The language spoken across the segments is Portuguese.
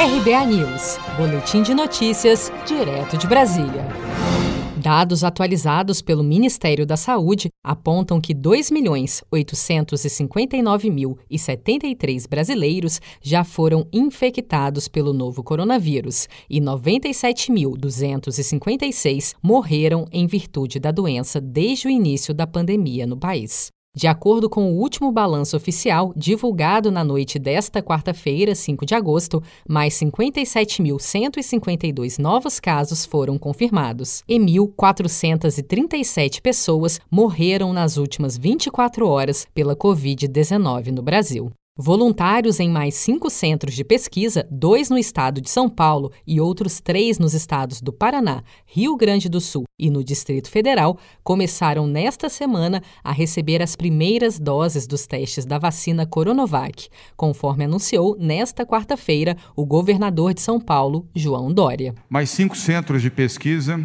RBA News, Boletim de Notícias, direto de Brasília. Dados atualizados pelo Ministério da Saúde apontam que 2.859.073 brasileiros já foram infectados pelo novo coronavírus e 97.256 morreram em virtude da doença desde o início da pandemia no país. De acordo com o último balanço oficial, divulgado na noite desta quarta-feira, 5 de agosto, mais 57.152 novos casos foram confirmados e 1.437 pessoas morreram nas últimas 24 horas pela Covid-19 no Brasil. Voluntários em mais cinco centros de pesquisa, dois no estado de São Paulo e outros três nos estados do Paraná, Rio Grande do Sul e no Distrito Federal, começaram nesta semana a receber as primeiras doses dos testes da vacina Coronavac, conforme anunciou nesta quarta-feira o governador de São Paulo, João Dória. Mais cinco centros de pesquisa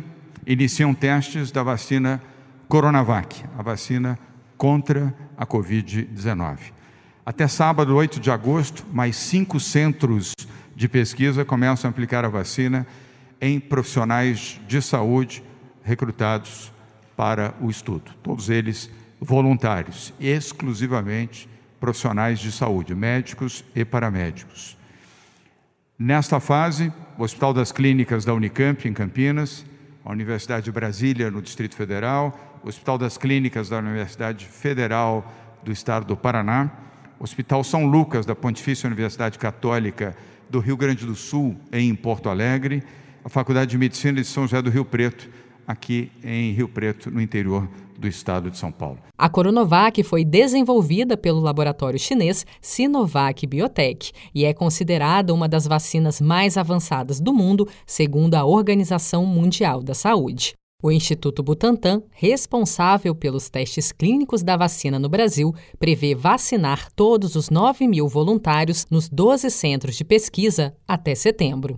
iniciam testes da vacina Coronavac, a vacina contra a Covid-19. Até sábado, 8 de agosto, mais cinco centros de pesquisa começam a aplicar a vacina em profissionais de saúde recrutados para o estudo. Todos eles voluntários, exclusivamente profissionais de saúde, médicos e paramédicos. Nesta fase, o Hospital das Clínicas da Unicamp, em Campinas, a Universidade de Brasília, no Distrito Federal, o Hospital das Clínicas da Universidade Federal do Estado do Paraná, Hospital São Lucas da Pontifícia Universidade Católica do Rio Grande do Sul, em Porto Alegre, a Faculdade de Medicina de São José do Rio Preto, aqui em Rio Preto, no interior do estado de São Paulo. A Coronavac foi desenvolvida pelo laboratório chinês Sinovac Biotech e é considerada uma das vacinas mais avançadas do mundo, segundo a Organização Mundial da Saúde. O Instituto Butantan, responsável pelos testes clínicos da vacina no Brasil, prevê vacinar todos os 9 mil voluntários nos 12 centros de pesquisa até setembro.